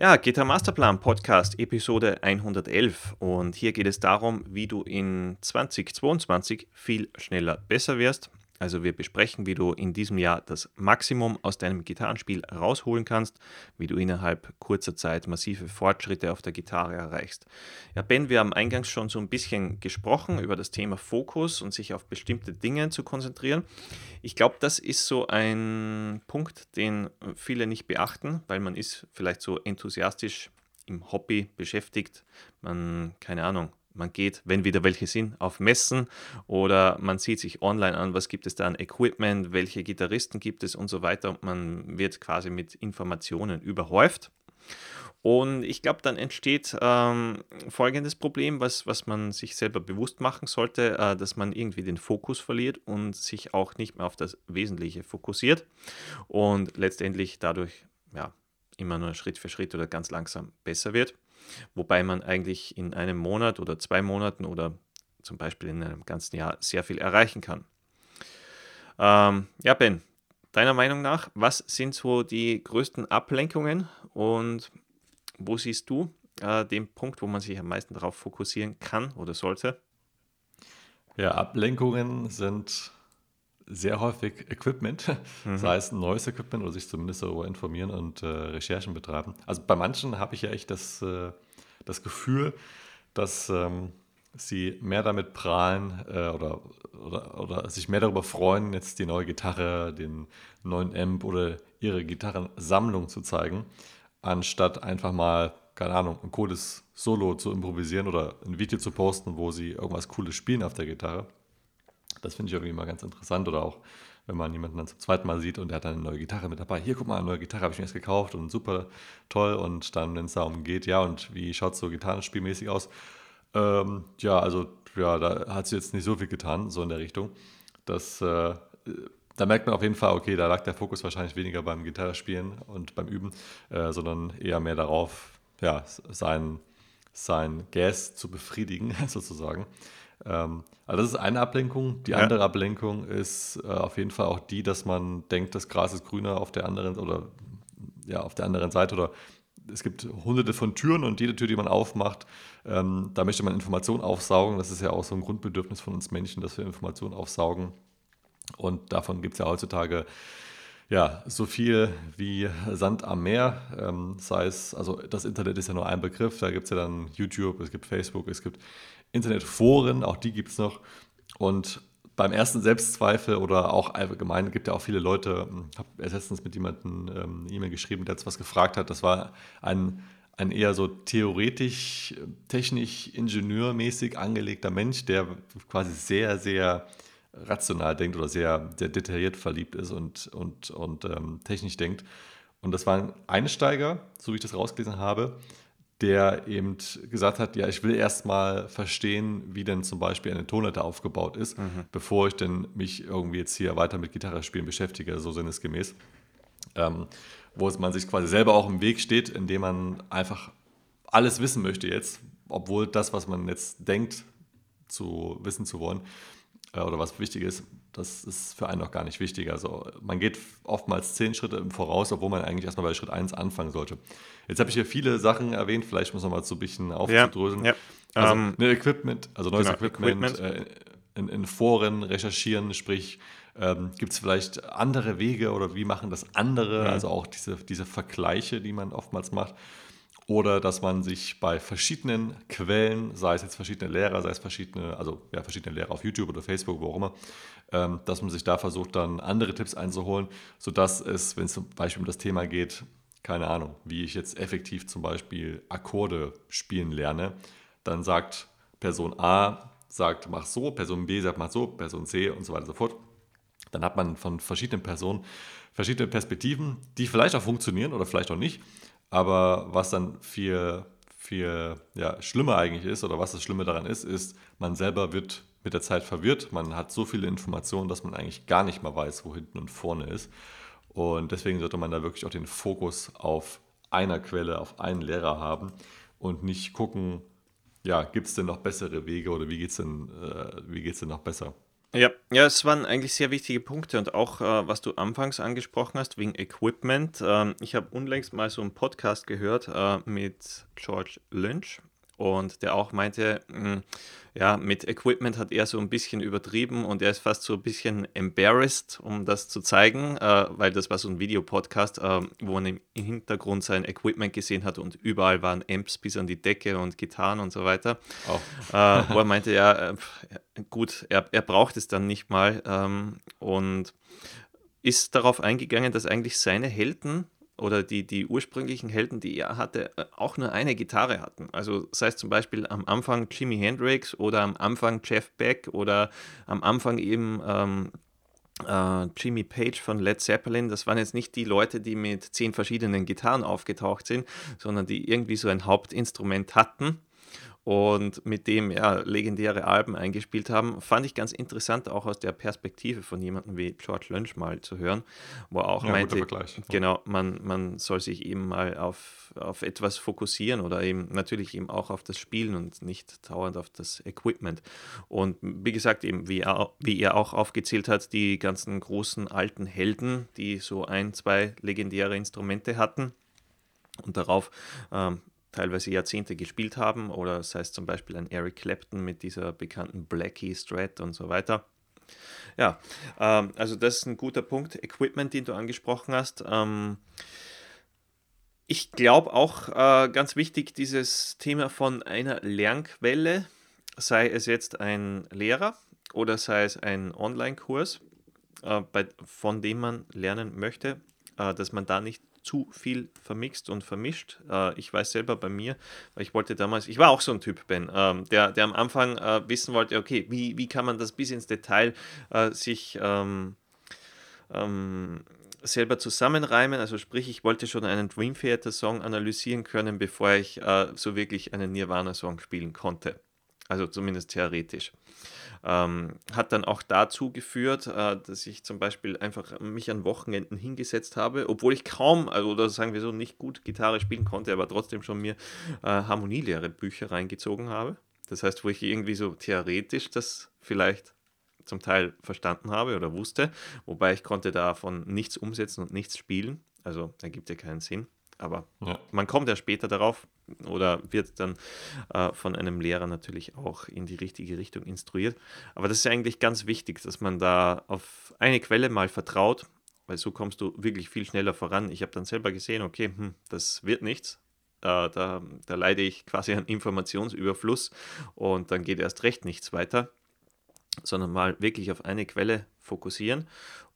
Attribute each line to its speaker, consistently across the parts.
Speaker 1: Ja, Gitarre Masterplan Podcast Episode 111 und hier geht es darum, wie du in 2022 viel schneller besser wirst. Also wir besprechen, wie du in diesem Jahr das Maximum aus deinem Gitarrenspiel rausholen kannst, wie du innerhalb kurzer Zeit massive Fortschritte auf der Gitarre erreichst. Ja, Ben, wir haben eingangs schon so ein bisschen gesprochen über das Thema Fokus und sich auf bestimmte Dinge zu konzentrieren. Ich glaube, das ist so ein Punkt, den viele nicht beachten, weil man ist vielleicht so enthusiastisch im Hobby beschäftigt. Man, keine Ahnung, man geht, wenn wieder welche sind, auf Messen oder man sieht sich online an, was gibt es da an Equipment, welche Gitarristen gibt es und so weiter? Und man wird quasi mit Informationen überhäuft. Und ich glaube, dann entsteht ähm, folgendes Problem, was, was man sich selber bewusst machen sollte, äh, dass man irgendwie den Fokus verliert und sich auch nicht mehr auf das Wesentliche fokussiert und letztendlich dadurch ja, immer nur Schritt für Schritt oder ganz langsam besser wird wobei man eigentlich in einem Monat oder zwei Monaten oder zum Beispiel in einem ganzen Jahr sehr viel erreichen kann. Ähm, ja, Ben, deiner Meinung nach, was sind so die größten Ablenkungen und wo siehst du äh, den Punkt, wo man sich am meisten darauf fokussieren kann oder sollte?
Speaker 2: Ja, Ablenkungen sind sehr häufig Equipment, mhm. sei es ein neues Equipment oder sich zumindest darüber informieren und äh, Recherchen betreiben. Also bei manchen habe ich ja echt das, äh, das Gefühl, dass ähm, sie mehr damit prahlen äh, oder, oder, oder sich mehr darüber freuen, jetzt die neue Gitarre, den neuen Amp oder ihre Gitarrensammlung zu zeigen, anstatt einfach mal, keine Ahnung, ein cooles Solo zu improvisieren oder ein Video zu posten, wo sie irgendwas Cooles spielen auf der Gitarre. Das finde ich irgendwie immer ganz interessant. Oder auch, wenn man jemanden dann zum zweiten Mal sieht und der hat dann eine neue Gitarre mit dabei. Hier, guck mal, eine neue Gitarre habe ich mir jetzt gekauft und super toll. Und dann, wenn es darum geht, ja, und wie schaut es so gitarrenspielmäßig aus? Ähm, ja, also, ja, da hat sie jetzt nicht so viel getan, so in der Richtung. Das, äh, da merkt man auf jeden Fall, okay, da lag der Fokus wahrscheinlich weniger beim Gitarrespielen und beim Üben, äh, sondern eher mehr darauf, ja, sein, sein Gas zu befriedigen, sozusagen. Ähm, also das ist eine Ablenkung. Die ja. andere Ablenkung ist äh, auf jeden Fall auch die, dass man denkt, das Gras ist grüner auf der anderen oder ja, auf der anderen Seite oder es gibt hunderte von Türen und jede Tür, die man aufmacht, ähm, da möchte man Informationen aufsaugen. Das ist ja auch so ein Grundbedürfnis von uns Menschen, dass wir Informationen aufsaugen. Und davon gibt es ja heutzutage ja, so viel wie Sand am Meer, ähm, sei es, also das Internet ist ja nur ein Begriff, da gibt es ja dann YouTube, es gibt Facebook, es gibt Internetforen, auch die gibt es noch. Und beim ersten Selbstzweifel oder auch allgemein gibt ja auch viele Leute, ich hm, habe letztens mit jemandem ähm, eine E-Mail geschrieben, der jetzt was gefragt hat. Das war ein, ein eher so theoretisch, technisch, ingenieurmäßig angelegter Mensch, der quasi sehr, sehr rational denkt oder sehr, sehr detailliert verliebt ist und, und, und ähm, technisch denkt. Und das war ein Einsteiger, so wie ich das rausgelesen habe, der eben gesagt hat, ja, ich will erstmal verstehen, wie denn zum Beispiel eine Tonleiter aufgebaut ist, mhm. bevor ich denn mich irgendwie jetzt hier weiter mit Gitarre spielen beschäftige, so sinnesgemäß. Ähm, wo man sich quasi selber auch im Weg steht, indem man einfach alles wissen möchte jetzt, obwohl das, was man jetzt denkt, zu wissen zu wollen, oder was wichtig ist, das ist für einen noch gar nicht wichtig. Also man geht oftmals zehn Schritte im Voraus, obwohl man eigentlich erstmal bei Schritt 1 anfangen sollte. Jetzt habe ich hier viele Sachen erwähnt, vielleicht muss man mal so ein bisschen aufzudröseln. Ja, ja. Also um, ähm, Equipment, also neues genau, Equipment, Equipment. Äh, in, in, Foren recherchieren, sprich ähm, Gibt es vielleicht andere Wege oder wie machen das andere? Ja. Also auch diese, diese Vergleiche, die man oftmals macht oder dass man sich bei verschiedenen Quellen, sei es jetzt verschiedene Lehrer, sei es verschiedene, also ja, verschiedene Lehrer auf YouTube oder Facebook, wo auch immer, ähm, dass man sich da versucht, dann andere Tipps einzuholen, sodass es, wenn es zum Beispiel um das Thema geht, keine Ahnung, wie ich jetzt effektiv zum Beispiel Akkorde spielen lerne, dann sagt Person A, sagt, mach so, Person B sagt, mach so, Person C und so weiter und so fort. Dann hat man von verschiedenen Personen verschiedene Perspektiven, die vielleicht auch funktionieren oder vielleicht auch nicht. Aber was dann viel, viel ja, schlimmer eigentlich ist, oder was das Schlimme daran ist, ist, man selber wird mit der Zeit verwirrt. Man hat so viele Informationen, dass man eigentlich gar nicht mehr weiß, wo hinten und vorne ist. Und deswegen sollte man da wirklich auch den Fokus auf einer Quelle, auf einen Lehrer haben und nicht gucken, ja, gibt es denn noch bessere Wege oder wie geht es denn, äh, denn noch besser?
Speaker 1: Ja, ja, es waren eigentlich sehr wichtige Punkte und auch, äh, was du anfangs angesprochen hast, wegen Equipment. Ähm, ich habe unlängst mal so einen Podcast gehört äh, mit George Lynch und der auch meinte, mh, hm, ja, mit Equipment hat er so ein bisschen übertrieben und er ist fast so ein bisschen embarrassed, um das zu zeigen, äh, weil das war so ein Videopodcast, äh, wo man im Hintergrund sein Equipment gesehen hat und überall waren Amps bis an die Decke und Gitarren und so weiter. Oh. Äh, wo er meinte, ja, äh, gut, er, er braucht es dann nicht mal ähm, und ist darauf eingegangen, dass eigentlich seine Helden oder die, die ursprünglichen Helden, die er hatte, äh, auch nur eine Gitarre hatten. Also sei es zum Beispiel am Anfang Jimi Hendrix oder am Anfang Jeff Beck oder am Anfang eben ähm, äh, Jimmy Page von Led Zeppelin. Das waren jetzt nicht die Leute, die mit zehn verschiedenen Gitarren aufgetaucht sind, sondern die irgendwie so ein Hauptinstrument hatten und mit dem ja legendäre Alben eingespielt haben. Fand ich ganz interessant, auch aus der Perspektive von jemandem wie George Lynch mal zu hören, wo er auch ja, meinte, genau, man, man soll sich eben mal auf, auf etwas fokussieren oder eben natürlich eben auch auf das Spielen und nicht dauernd auf das Equipment. Und wie gesagt, eben wie er, wie er auch aufgezählt hat, die ganzen großen alten Helden, die so ein, zwei legendäre Instrumente hatten und darauf ähm, teilweise Jahrzehnte gespielt haben, oder sei es zum Beispiel ein Eric Clapton mit dieser bekannten Blackie Strat und so weiter. Ja, ähm, also das ist ein guter Punkt. Equipment, den du angesprochen hast. Ähm, ich glaube auch äh, ganz wichtig, dieses Thema von einer Lernquelle, sei es jetzt ein Lehrer oder sei es ein Online-Kurs, äh, von dem man lernen möchte, äh, dass man da nicht zu viel vermixt und vermischt. Äh, ich weiß selber bei mir, weil ich wollte damals, ich war auch so ein Typ, Ben, ähm, der, der am Anfang äh, wissen wollte, okay, wie, wie kann man das bis ins Detail äh, sich ähm, ähm, selber zusammenreimen. Also sprich, ich wollte schon einen Dream Theater Song analysieren können, bevor ich so wirklich einen Nirvana Song spielen konnte. Also zumindest theoretisch. Ähm, hat dann auch dazu geführt, äh, dass ich zum Beispiel einfach mich an Wochenenden hingesetzt habe, obwohl ich kaum, also, oder sagen wir so, nicht gut Gitarre spielen konnte, aber trotzdem schon mir äh, Harmonielehre-Bücher reingezogen habe. Das heißt, wo ich irgendwie so theoretisch das vielleicht zum Teil verstanden habe oder wusste, wobei ich konnte davon nichts umsetzen und nichts spielen. Also ergibt ja keinen Sinn. Aber ja. man kommt ja später darauf oder wird dann äh, von einem Lehrer natürlich auch in die richtige Richtung instruiert. Aber das ist eigentlich ganz wichtig, dass man da auf eine Quelle mal vertraut, weil so kommst du wirklich viel schneller voran. Ich habe dann selber gesehen, okay, hm, das wird nichts. Äh, da, da leide ich quasi an Informationsüberfluss und dann geht erst recht nichts weiter sondern mal wirklich auf eine Quelle fokussieren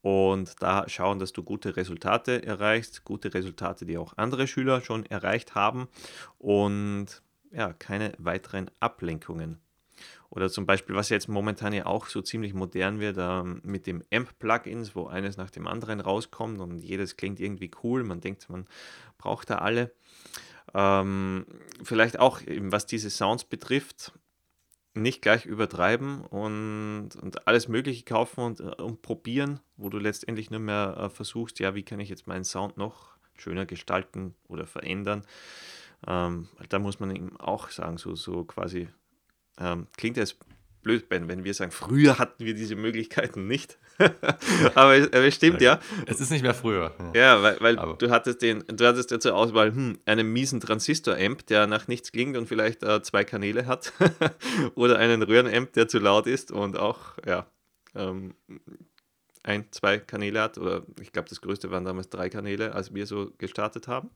Speaker 1: und da schauen, dass du gute Resultate erreichst, gute Resultate, die auch andere Schüler schon erreicht haben und ja, keine weiteren Ablenkungen. Oder zum Beispiel, was jetzt momentan ja auch so ziemlich modern wird, ähm, mit dem AMP-Plugins, wo eines nach dem anderen rauskommt und jedes klingt irgendwie cool. Man denkt, man braucht da alle. Ähm, vielleicht auch, was diese Sounds betrifft, nicht gleich übertreiben und, und alles Mögliche kaufen und, äh, und probieren, wo du letztendlich nur mehr äh, versuchst, ja, wie kann ich jetzt meinen Sound noch schöner gestalten oder verändern. Ähm, da muss man eben auch sagen, so, so quasi, ähm, klingt jetzt blöd, Ben, wenn wir sagen, früher hatten wir diese Möglichkeiten nicht. aber, es, aber, es, stimmt ja.
Speaker 2: Es ist nicht mehr früher.
Speaker 1: Ja, weil, weil du hattest den, du hattest ja zur Auswahl hm, einen miesen Transistor-Amp, der nach nichts klingt und vielleicht äh, zwei Kanäle hat. Oder einen Röhren-Amp, der zu laut ist und auch, ja, ähm, ein, zwei Kanäle hat. Oder ich glaube, das größte waren damals drei Kanäle, als wir so gestartet haben.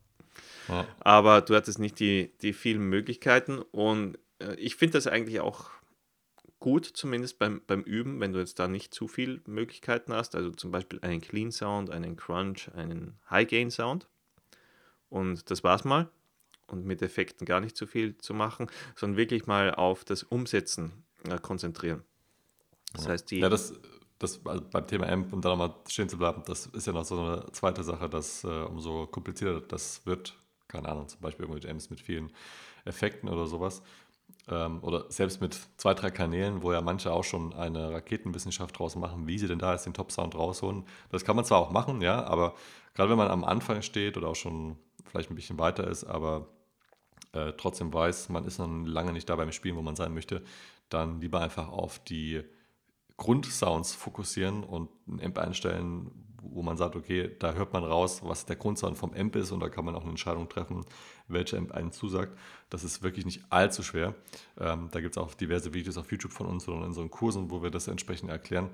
Speaker 1: Ja. Aber du hattest nicht die, die vielen Möglichkeiten und äh, ich finde das eigentlich auch gut, zumindest beim, beim Üben, wenn du jetzt da nicht zu viele Möglichkeiten hast. Also zum Beispiel einen Clean Sound, einen Crunch, einen High Gain Sound. Und das war's mal. Und mit Effekten gar nicht zu viel zu machen, sondern wirklich mal auf das Umsetzen äh, konzentrieren.
Speaker 2: Das ja. heißt, die. Ja, das, das also beim Thema Amp, um da nochmal stehen zu bleiben, das ist ja noch so eine zweite Sache, dass äh, umso komplizierter das wird, keine Ahnung, zum Beispiel irgendwelche Amps mit vielen Effekten oder sowas, ähm, oder selbst mit zwei, drei Kanälen, wo ja manche auch schon eine Raketenwissenschaft draus machen, wie sie denn da jetzt den Top-Sound rausholen. Das kann man zwar auch machen, ja, aber gerade wenn man am Anfang steht oder auch schon vielleicht ein bisschen weiter ist, aber äh, trotzdem weiß, man ist noch lange nicht da beim Spielen, wo man sein möchte, dann lieber einfach auf die Grundsounds fokussieren und ein Amp einstellen, wo man sagt, okay, da hört man raus, was der Grundsound vom Amp ist und da kann man auch eine Entscheidung treffen, welche Amp einen zusagt. Das ist wirklich nicht allzu schwer. Ähm, da gibt es auch diverse Videos auf YouTube von uns oder in unseren Kursen, wo wir das entsprechend erklären.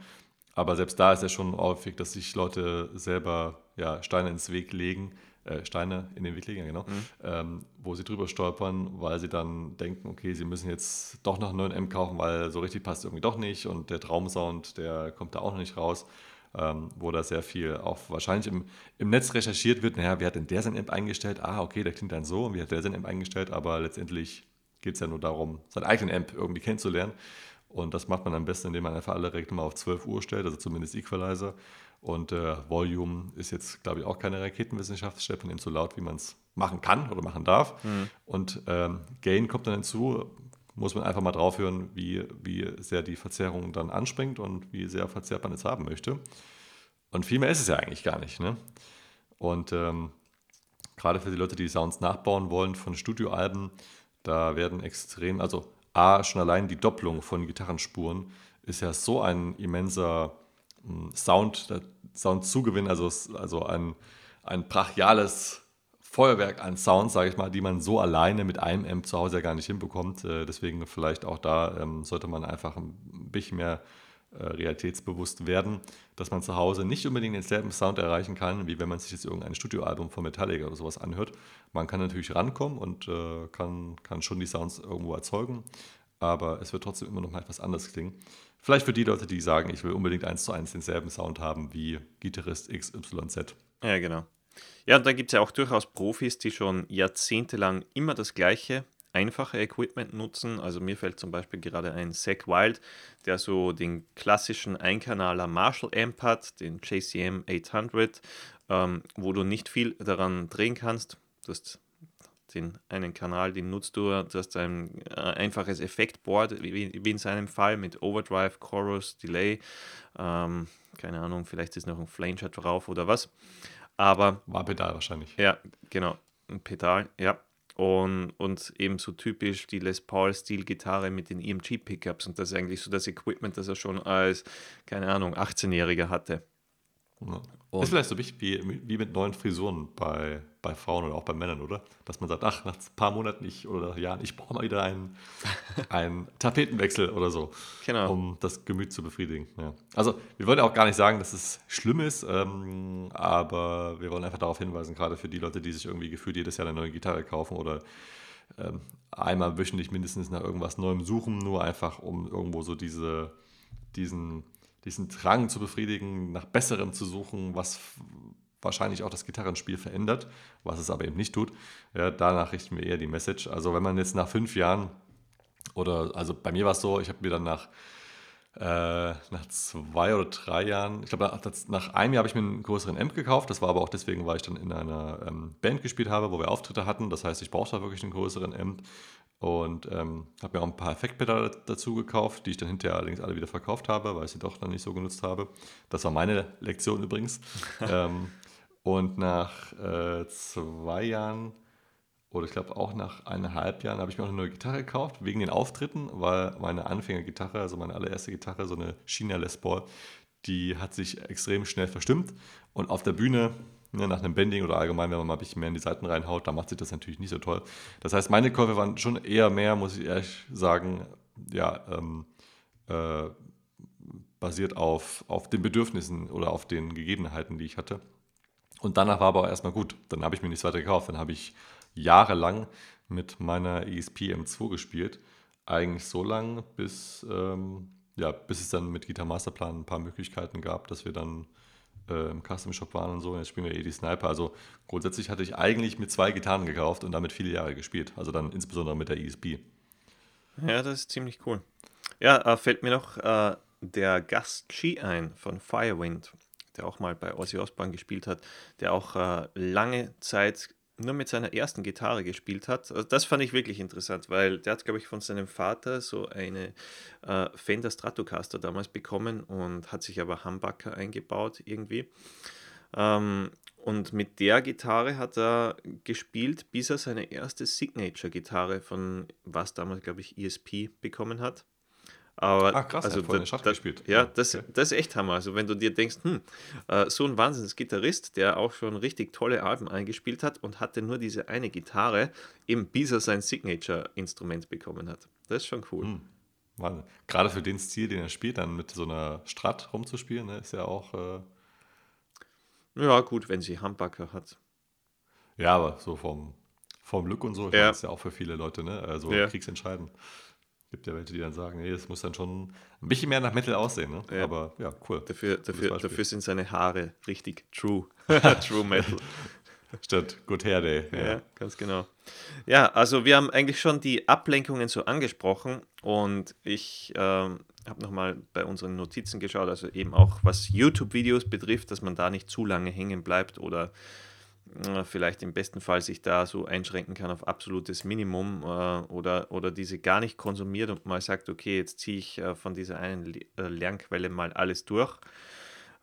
Speaker 2: Aber selbst da ist ja schon häufig, dass sich Leute selber ja, Steine ins Weg legen, äh, Steine in den Weg legen, genau, mhm. ähm, wo sie drüber stolpern, weil sie dann denken, okay, sie müssen jetzt doch noch einen neuen M kaufen, weil so richtig passt irgendwie doch nicht und der Traumsound, der kommt da auch noch nicht raus. Ähm, wo da sehr viel auch wahrscheinlich im, im Netz recherchiert wird, naja, wie hat denn der sein Amp eingestellt? Ah, okay, der klingt dann so und wie hat der sein Amp eingestellt? Aber letztendlich geht es ja nur darum, seinen eigenen Amp irgendwie kennenzulernen. Und das macht man am besten, indem man einfach alle Regler mal auf 12 Uhr stellt, also zumindest Equalizer. Und äh, Volume ist jetzt, glaube ich, auch keine Raketenwissenschaft, stellt man eben so laut, wie man es machen kann oder machen darf. Mhm. Und ähm, Gain kommt dann hinzu, muss man einfach mal drauf hören, wie, wie sehr die Verzerrung dann anspringt und wie sehr verzerrt man es haben möchte. Und viel mehr ist es ja eigentlich gar nicht. Ne? Und ähm, gerade für die Leute, die Sounds nachbauen wollen von Studioalben, da werden extrem, also A, schon allein die Doppelung von Gitarrenspuren ist ja so ein immenser hm, Sound, Soundzugewinn, also, also ein, ein brachiales Feuerwerk an Sounds, sage ich mal, die man so alleine mit einem Amp zu Hause ja gar nicht hinbekommt. Äh, deswegen vielleicht auch da ähm, sollte man einfach ein bisschen mehr äh, realitätsbewusst werden, dass man zu Hause nicht unbedingt denselben Sound erreichen kann, wie wenn man sich jetzt irgendein Studioalbum von Metallica oder sowas anhört. Man kann natürlich rankommen und äh, kann, kann schon die Sounds irgendwo erzeugen, aber es wird trotzdem immer noch mal etwas anders klingen. Vielleicht für die Leute, die sagen, ich will unbedingt eins zu eins denselben Sound haben wie Gitarrist XYZ.
Speaker 1: Ja, genau. Ja, und da gibt es ja auch durchaus Profis, die schon jahrzehntelang immer das Gleiche einfache Equipment nutzen. Also mir fällt zum Beispiel gerade ein Zack Wild, der so den klassischen Einkanaler Marshall Amp hat, den JCM 800, ähm, wo du nicht viel daran drehen kannst. Du hast den einen Kanal, den nutzt du, du hast ein äh, einfaches Effektboard, wie, wie, in seinem Fall mit Overdrive, Chorus, Delay, ähm, keine Ahnung, vielleicht ist noch ein Flaneshot drauf oder was. Aber.
Speaker 2: War Pedal wahrscheinlich.
Speaker 1: Ja, genau. Ein Pedal, ja und, und eben so typisch die Les Paul-Stil-Gitarre mit den EMG-Pickups und das ist eigentlich so das Equipment, das er schon als, keine Ahnung, 18-Jähriger hatte.
Speaker 2: Ja. ist vielleicht so wichtig wie, wie mit neuen Frisuren bei, bei Frauen oder auch bei Männern, oder? Dass man sagt, ach, nach ein paar Monaten ich, oder Jahren, ich brauche mal wieder einen, einen Tapetenwechsel oder so, genau. um das Gemüt zu befriedigen. Ja. Also wir wollen auch gar nicht sagen, dass es schlimm ist, ähm, aber wir wollen einfach darauf hinweisen, gerade für die Leute, die sich irgendwie gefühlt jedes Jahr eine neue Gitarre kaufen oder ähm, einmal wöchentlich mindestens nach irgendwas Neuem suchen, nur einfach um irgendwo so diese, diesen diesen Drang zu befriedigen, nach Besserem zu suchen, was wahrscheinlich auch das Gitarrenspiel verändert, was es aber eben nicht tut. Ja, danach richten wir eher die Message. Also wenn man jetzt nach fünf Jahren oder also bei mir war es so, ich habe mir dann nach, äh, nach zwei oder drei Jahren, ich glaube nach, nach, einem Jahr habe ich mir einen größeren Amp gekauft. Das war aber auch deswegen, weil ich dann in einer ähm, Band gespielt habe, wo wir Auftritte hatten. Das heißt, ich brauchte da wirklich einen größeren Amp. Und ähm, habe mir auch ein paar Effektpedale dazu gekauft, die ich dann hinterher allerdings alle wieder verkauft habe, weil ich sie doch dann nicht so genutzt habe. Das war meine Lektion übrigens. ähm, und nach äh, zwei Jahren, oder ich glaube auch nach eineinhalb Jahren, habe ich mir auch eine neue Gitarre gekauft, wegen den Auftritten, weil meine Anfängergitarre, also meine allererste Gitarre, so eine China Les Paul, die hat sich extrem schnell verstimmt. Und auf der Bühne Ne, nach einem Bending oder allgemein, wenn man mal ein bisschen mehr in die Seiten reinhaut, da macht sich das natürlich nicht so toll. Das heißt, meine Käufe waren schon eher mehr, muss ich ehrlich sagen, ja, ähm, äh, basiert auf, auf den Bedürfnissen oder auf den Gegebenheiten, die ich hatte. Und danach war aber auch erstmal gut. Dann habe ich mir nichts weiter gekauft. Dann habe ich jahrelang mit meiner ESP M2 gespielt. Eigentlich so lange, bis, ähm, ja, bis es dann mit Guitar Masterplan ein paar Möglichkeiten gab, dass wir dann äh, im Custom Shop waren und so. Jetzt spielen wir eh die Sniper. Also grundsätzlich hatte ich eigentlich mit zwei Gitarren gekauft und damit viele Jahre gespielt. Also dann insbesondere mit der ESP.
Speaker 1: Ja, das ist ziemlich cool. Ja, äh, fällt mir noch äh, der Gast G ein von Firewind, der auch mal bei Ozzy Osbourne gespielt hat, der auch äh, lange Zeit nur mit seiner ersten Gitarre gespielt hat. Also das fand ich wirklich interessant, weil der hat, glaube ich, von seinem Vater so eine äh, Fender Stratocaster damals bekommen und hat sich aber Humbucker eingebaut irgendwie. Ähm, und mit der Gitarre hat er gespielt, bis er seine erste Signature-Gitarre von was damals, glaube ich, ESP bekommen hat. Aber,
Speaker 2: Ah, krass, er
Speaker 1: also
Speaker 2: hat vorhin
Speaker 1: da-
Speaker 2: Stadt
Speaker 1: da-
Speaker 2: gespielt.
Speaker 1: Ja, das,
Speaker 2: okay.
Speaker 1: das ist echt Hammer. Also wenn du dir denkst, hm, äh, so ein Wahnsinns-Gitarrist, der auch schon richtig tolle Alben eingespielt hat und hatte nur diese eine Gitarre, eben bis er sein Signature-Instrument bekommen hat. Das ist schon cool.
Speaker 2: Hm. Wahnsinn. Gerade für den Stil, den er spielt, dann mit so einer Strat rumzuspielen, ne, ist ja auch, äh,
Speaker 1: Ja, gut, wenn sie Humbucker hat.
Speaker 2: ja, aber so vom, vom Look und so,
Speaker 1: Ja.
Speaker 2: ist ja auch für viele Leute, ne, also
Speaker 1: Ja.
Speaker 2: kriegsentscheidend. Gibt ja welche, die dann sagen, nee, das muss dann schon ein bisschen mehr nach Metal aussehen, ne?
Speaker 1: Ja.
Speaker 2: aber ja, cool.
Speaker 1: Dafür, dafür, dafür sind seine Haare richtig true. true Metal.
Speaker 2: Statt Good Hair Day.
Speaker 1: Ja, ganz genau. Ja, also wir haben eigentlich schon die Ablenkungen so angesprochen und ich ähm, habe nochmal bei unseren Notizen geschaut, also eben auch was YouTube-Videos betrifft, dass man da nicht zu lange hängen bleibt oder vielleicht im besten Fall sich da so einschränken kann auf absolutes Minimum äh, oder, oder diese gar nicht konsumiert und mal sagt, okay, jetzt ziehe ich äh, von dieser einen äh, Lernquelle mal alles durch,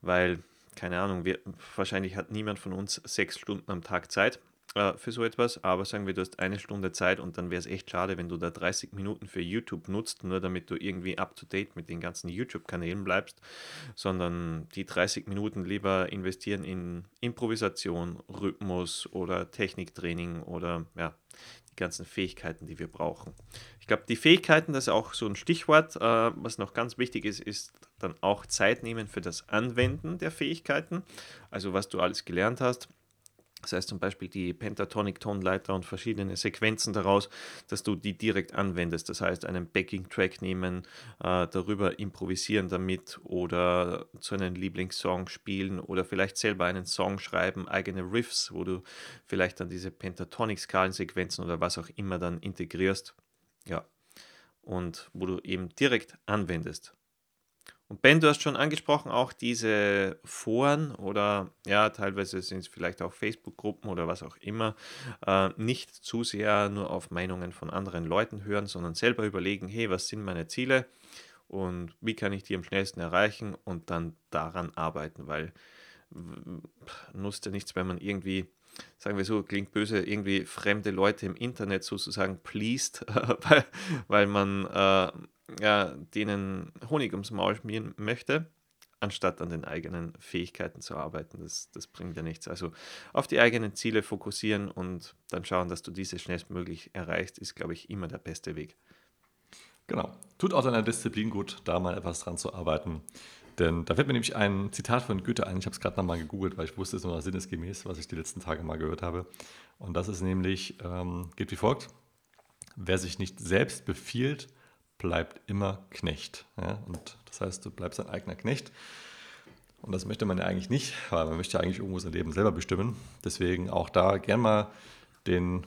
Speaker 1: weil, keine Ahnung, wir, wahrscheinlich hat niemand von uns sechs Stunden am Tag Zeit äh, für so etwas, aber sagen wir, du hast eine Stunde Zeit und dann wäre es echt schade, wenn du da 30 Minuten für YouTube nutzt, nur damit du irgendwie up-to-date mit den ganzen YouTube-Kanälen bleibst, sondern die 30 Minuten lieber investieren in Improvisation, Rhythmus oder Techniktraining oder ja, die ganzen Fähigkeiten, die wir brauchen. Ich glaube, die Fähigkeiten, das ist auch so ein Stichwort, äh, was noch ganz wichtig ist, ist dann auch Zeit nehmen für das Anwenden der Fähigkeiten, also was du alles gelernt hast. Das heißt zum Beispiel die Pentatonic-Tonleiter und verschiedene Sequenzen daraus, dass du die direkt anwendest. Das heißt, einen Backing-Track nehmen, äh, darüber improvisieren damit oder zu einem Lieblingssong spielen oder vielleicht selber einen Song schreiben, eigene Riffs, wo du vielleicht dann diese Pentatonic-Skalensequenzen oder was auch immer dann integrierst. Ja. Und wo du eben direkt anwendest. Und Ben, du hast schon angesprochen, auch diese Foren oder ja, teilweise sind es vielleicht auch Facebook-Gruppen oder was auch immer, äh, nicht zu sehr nur auf Meinungen von anderen Leuten hören, sondern selber überlegen, hey, was sind meine Ziele und wie kann ich die am schnellsten erreichen und dann daran arbeiten, weil nutzt ja nichts, wenn man irgendwie, sagen wir so, klingt böse, irgendwie fremde Leute im Internet sozusagen pleased, weil, weil man äh, ja, denen Honig ums Maul schmieren möchte, anstatt an den eigenen Fähigkeiten zu arbeiten. Das, das bringt ja nichts. Also auf die eigenen Ziele fokussieren und dann schauen, dass du diese schnellstmöglich erreichst, ist, glaube ich, immer der beste Weg.
Speaker 2: Genau. Tut auch deiner Disziplin gut, da mal etwas dran zu arbeiten. Denn da fällt mir nämlich ein Zitat von Goethe ein. Ich habe es gerade nochmal gegoogelt, weil ich wusste es nur sinnesgemäß, was ich die letzten Tage mal gehört habe. Und das ist nämlich, ähm, geht wie folgt. Wer sich nicht selbst befiehlt, bleibt immer Knecht. Ja? Und das heißt, du bleibst ein eigener Knecht. Und das möchte man ja eigentlich nicht, weil man möchte ja eigentlich irgendwo sein Leben selber bestimmen. Deswegen auch da gern mal den,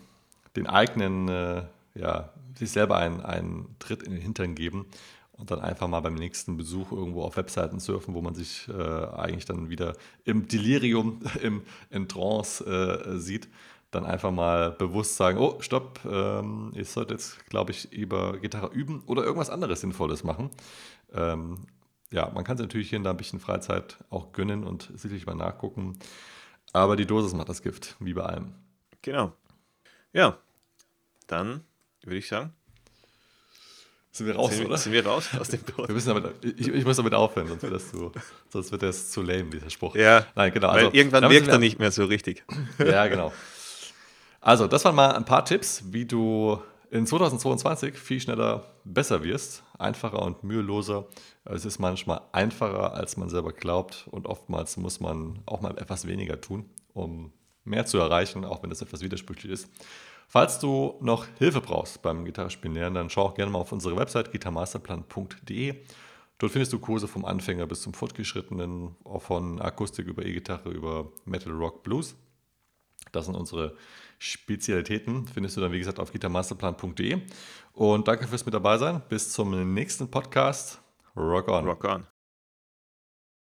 Speaker 2: den eigenen, äh, ja, sich selber einen, einen Tritt in den Hintern geben und dann einfach mal beim nächsten Besuch irgendwo auf Webseiten surfen, wo man sich äh, eigentlich dann wieder im Delirium, im, in Trance äh, sieht, dann einfach mal bewusst sagen, oh, stopp, ähm, ich sollte jetzt, glaube ich, über Gitarre üben oder irgendwas anderes Sinnvolles machen. Ähm, ja, man kann sich natürlich hier und da ein bisschen Freizeit auch gönnen und sicherlich mal nachgucken. Aber die Dosis macht das Gift, wie bei allem.
Speaker 1: Genau. Ja, dann würde ich sagen,
Speaker 2: Sind wir raus,
Speaker 1: sind,
Speaker 2: oder?
Speaker 1: sind wir raus aus dem Pod.
Speaker 2: Wir müssen damit, ich, ich muss damit aufhören, sonst wird das zu, sonst wird das zu lame, dieser Spruch.
Speaker 1: Ja,
Speaker 2: Nein, genau.
Speaker 1: weil
Speaker 2: also,
Speaker 1: irgendwann wirkt er
Speaker 2: wir-
Speaker 1: nicht mehr so richtig.
Speaker 2: Ja, genau. Also, das waren mal ein paar Tipps, wie du in 2022 viel schneller besser wirst, einfacher und müheloser. Es ist manchmal einfacher, als man selber glaubt und oftmals muss man auch mal etwas weniger tun, um mehr zu erreichen, auch wenn das etwas widersprüchlich ist. Falls du noch Hilfe brauchst beim Gitarrespielen lernen, dann schau auch gerne mal auf unsere Website gitarmasterplan.de. Dort findest du Kurse vom Anfänger bis zum Fortgeschrittenen, auch von Akustik über E-Gitarre, über Metal, Rock, Blues. Das sind unsere Spezialitäten. Findest du dann, wie gesagt, auf gitarmasterplan.de. Und danke fürs mit dabei sein. Bis zum nächsten Podcast. Rock on.
Speaker 1: Rock on.